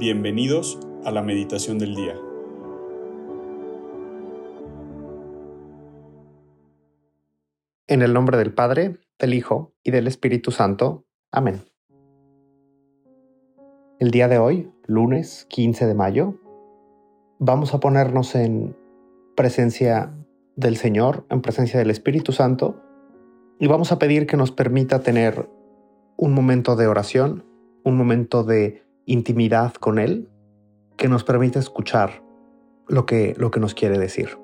Bienvenidos a la meditación del día. En el nombre del Padre, del Hijo y del Espíritu Santo. Amén. El día de hoy, lunes 15 de mayo, vamos a ponernos en presencia del Señor, en presencia del Espíritu Santo, y vamos a pedir que nos permita tener un momento de oración, un momento de intimidad con Él que nos permite escuchar lo que, lo que nos quiere decir.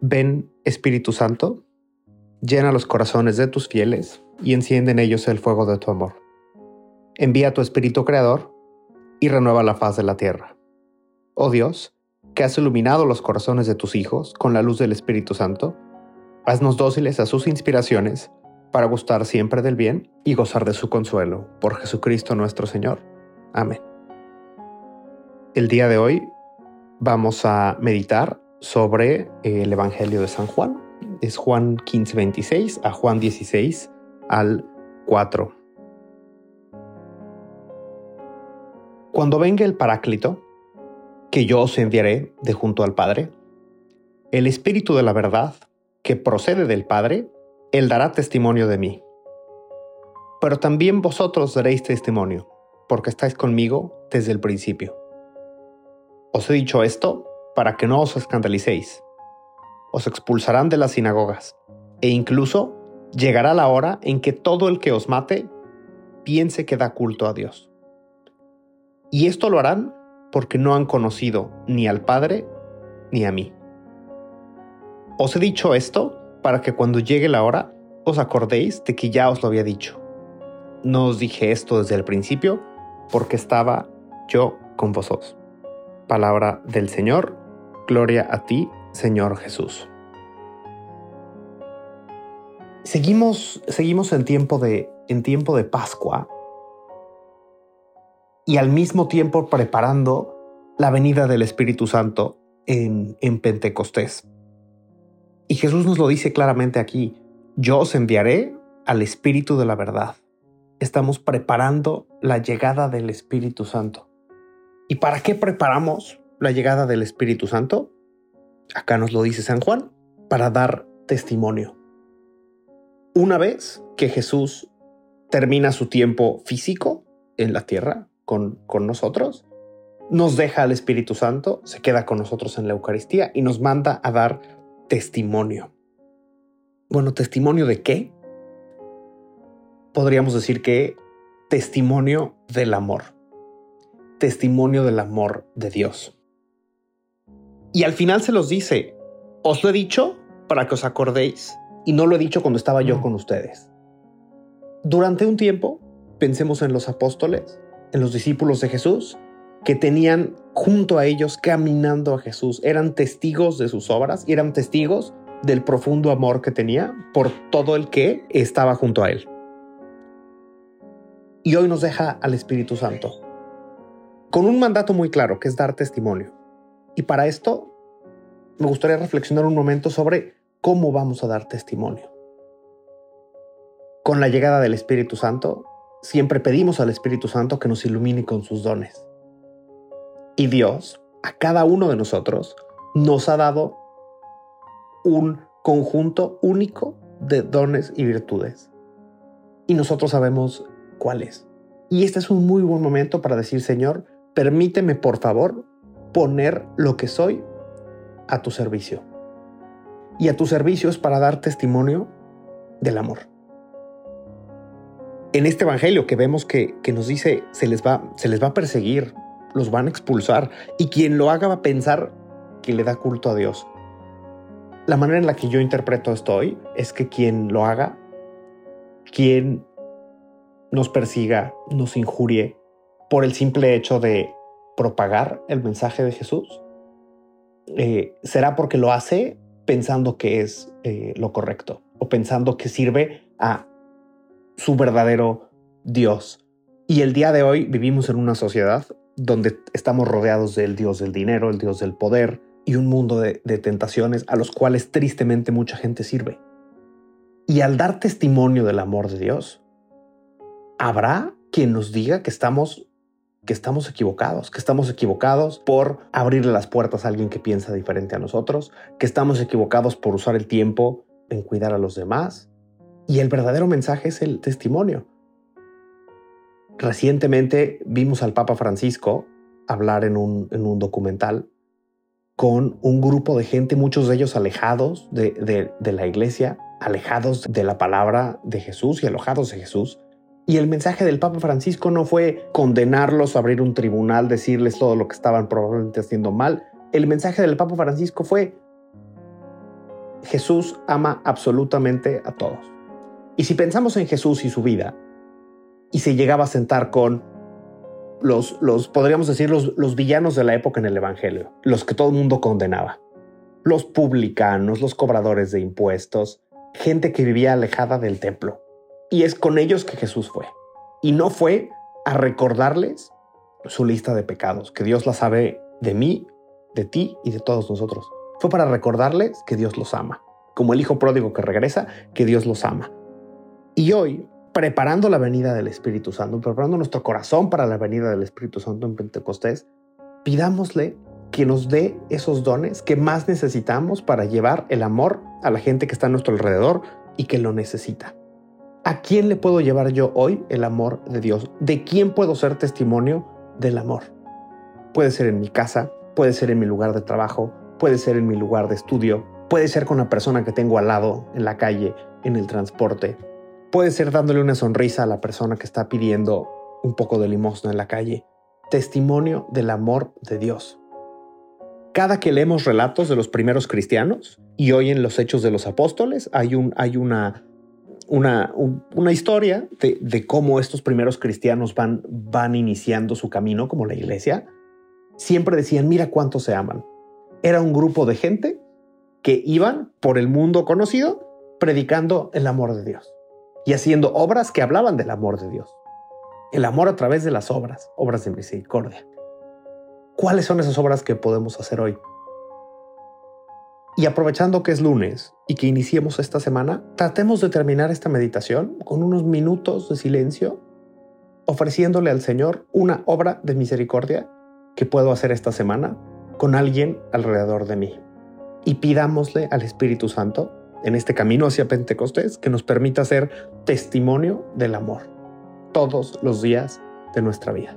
Ven, Espíritu Santo, llena los corazones de tus fieles y enciende en ellos el fuego de tu amor. Envía tu Espíritu Creador y renueva la faz de la tierra. Oh Dios, que has iluminado los corazones de tus hijos con la luz del Espíritu Santo, haznos dóciles a sus inspiraciones para gustar siempre del bien y gozar de su consuelo. Por Jesucristo nuestro Señor. Amén. El día de hoy vamos a meditar sobre el Evangelio de San Juan. Es Juan 15, 26 a Juan 16 al 4. Cuando venga el Paráclito, que yo os enviaré de junto al Padre, el Espíritu de la verdad, que procede del Padre, él dará testimonio de mí. Pero también vosotros daréis testimonio, porque estáis conmigo desde el principio. Os he dicho esto para que no os escandalicéis. Os expulsarán de las sinagogas, e incluso llegará la hora en que todo el que os mate piense que da culto a Dios. Y esto lo harán porque no han conocido ni al Padre ni a mí. Os he dicho esto para que cuando llegue la hora os acordéis de que ya os lo había dicho. No os dije esto desde el principio porque estaba yo con vosotros. Palabra del Señor, gloria a ti, Señor Jesús. Seguimos, seguimos en, tiempo de, en tiempo de Pascua y al mismo tiempo preparando la venida del Espíritu Santo en, en Pentecostés. Y Jesús nos lo dice claramente aquí, yo os enviaré al Espíritu de la verdad. Estamos preparando la llegada del Espíritu Santo. ¿Y para qué preparamos la llegada del Espíritu Santo? Acá nos lo dice San Juan, para dar testimonio. Una vez que Jesús termina su tiempo físico en la tierra con, con nosotros, nos deja al Espíritu Santo, se queda con nosotros en la Eucaristía y nos manda a dar testimonio. Bueno, ¿testimonio de qué? Podríamos decir que testimonio del amor. Testimonio del amor de Dios. Y al final se los dice, os lo he dicho para que os acordéis y no lo he dicho cuando estaba yo con ustedes. Durante un tiempo, pensemos en los apóstoles, en los discípulos de Jesús, que tenían junto a ellos caminando a Jesús. Eran testigos de sus obras y eran testigos del profundo amor que tenía por todo el que estaba junto a él. Y hoy nos deja al Espíritu Santo con un mandato muy claro que es dar testimonio. Y para esto me gustaría reflexionar un momento sobre cómo vamos a dar testimonio. Con la llegada del Espíritu Santo, siempre pedimos al Espíritu Santo que nos ilumine con sus dones. Y Dios, a cada uno de nosotros, nos ha dado un conjunto único de dones y virtudes. Y nosotros sabemos cuáles. Y este es un muy buen momento para decir, Señor, permíteme por favor poner lo que soy a tu servicio. Y a tu servicio es para dar testimonio del amor. En este evangelio que vemos que, que nos dice se les, va, se les va a perseguir, los van a expulsar y quien lo haga va a pensar que le da culto a Dios. La manera en la que yo interpreto esto hoy es que quien lo haga, quien nos persiga, nos injurie por el simple hecho de propagar el mensaje de Jesús, eh, será porque lo hace pensando que es eh, lo correcto o pensando que sirve a su verdadero Dios. Y el día de hoy vivimos en una sociedad donde estamos rodeados del Dios del dinero, el Dios del poder y un mundo de, tentaciones a los cuales tristemente mucha gente sirve. Y al dar testimonio del amor de Dios, habrá quien nos diga que estamos que estamos equivocados, que estamos equivocados por abrirle las puertas a alguien que piensa diferente a nosotros, que estamos equivocados por usar el tiempo en cuidar a los demás. Y el verdadero mensaje es el testimonio. Recientemente vimos al Papa Francisco hablar en un, en un documental con un grupo de gente, muchos de ellos alejados de, de, la iglesia, alejados de la palabra de Jesús y alojados de Jesús. Y el mensaje del Papa Francisco no fue condenarlos, abrir un tribunal, decirles todo lo que estaban probablemente haciendo mal. El mensaje del Papa Francisco fue, Jesús ama absolutamente a todos. Y si pensamos en Jesús y su vida, y se llegaba a sentar con los, los podríamos decir, los, los villanos de la época en el Evangelio, los que todo el mundo condenaba. Los publicanos, los cobradores de impuestos, gente que vivía alejada del templo. Y es con ellos que Jesús fue. Y no fue a recordarles su lista de pecados, que Dios la sabe de mí, de ti y de todos nosotros. Fue para recordarles que Dios los ama, como el hijo pródigo que regresa, que Dios los ama. Y hoy preparando la venida del Espíritu Santo, preparando nuestro corazón para la venida del Espíritu Santo en Pentecostés, pidámosle que nos dé esos dones que más necesitamos para llevar el amor a la gente que está a nuestro alrededor y que lo necesita. ¿A quién le puedo llevar yo hoy el amor de Dios? ¿De quién puedo ser testimonio del amor? Puede ser en mi casa, puede ser en mi lugar de trabajo, puede ser en mi lugar de estudio, puede ser con la persona que tengo al lado, en la calle, en el transporte, Puede ser dándole una sonrisa a la persona que está pidiendo un poco de limosna en la calle. Testimonio del amor de Dios. Cada que leemos relatos de los primeros cristianos y hoy en los hechos de los apóstoles hay, un, hay una, una, una historia de, de, cómo estos primeros cristianos van, van iniciando su camino como la iglesia. Siempre decían, mira cuánto se aman. Era un grupo de gente que iban por el mundo conocido predicando el amor de Dios y haciendo obras que hablaban del amor de Dios. El amor a través de las obras, obras de misericordia. ¿Cuáles son esas obras que podemos hacer hoy? Y aprovechando que es lunes y que iniciemos esta semana, tratemos de terminar esta meditación con unos minutos de silencio, ofreciéndole al Señor una obra de misericordia que puedo hacer esta semana con alguien alrededor de mí. Y pidámosle al Espíritu Santo en este camino hacia Pentecostés que nos permita ser testimonio del amor todos los días de nuestra vida.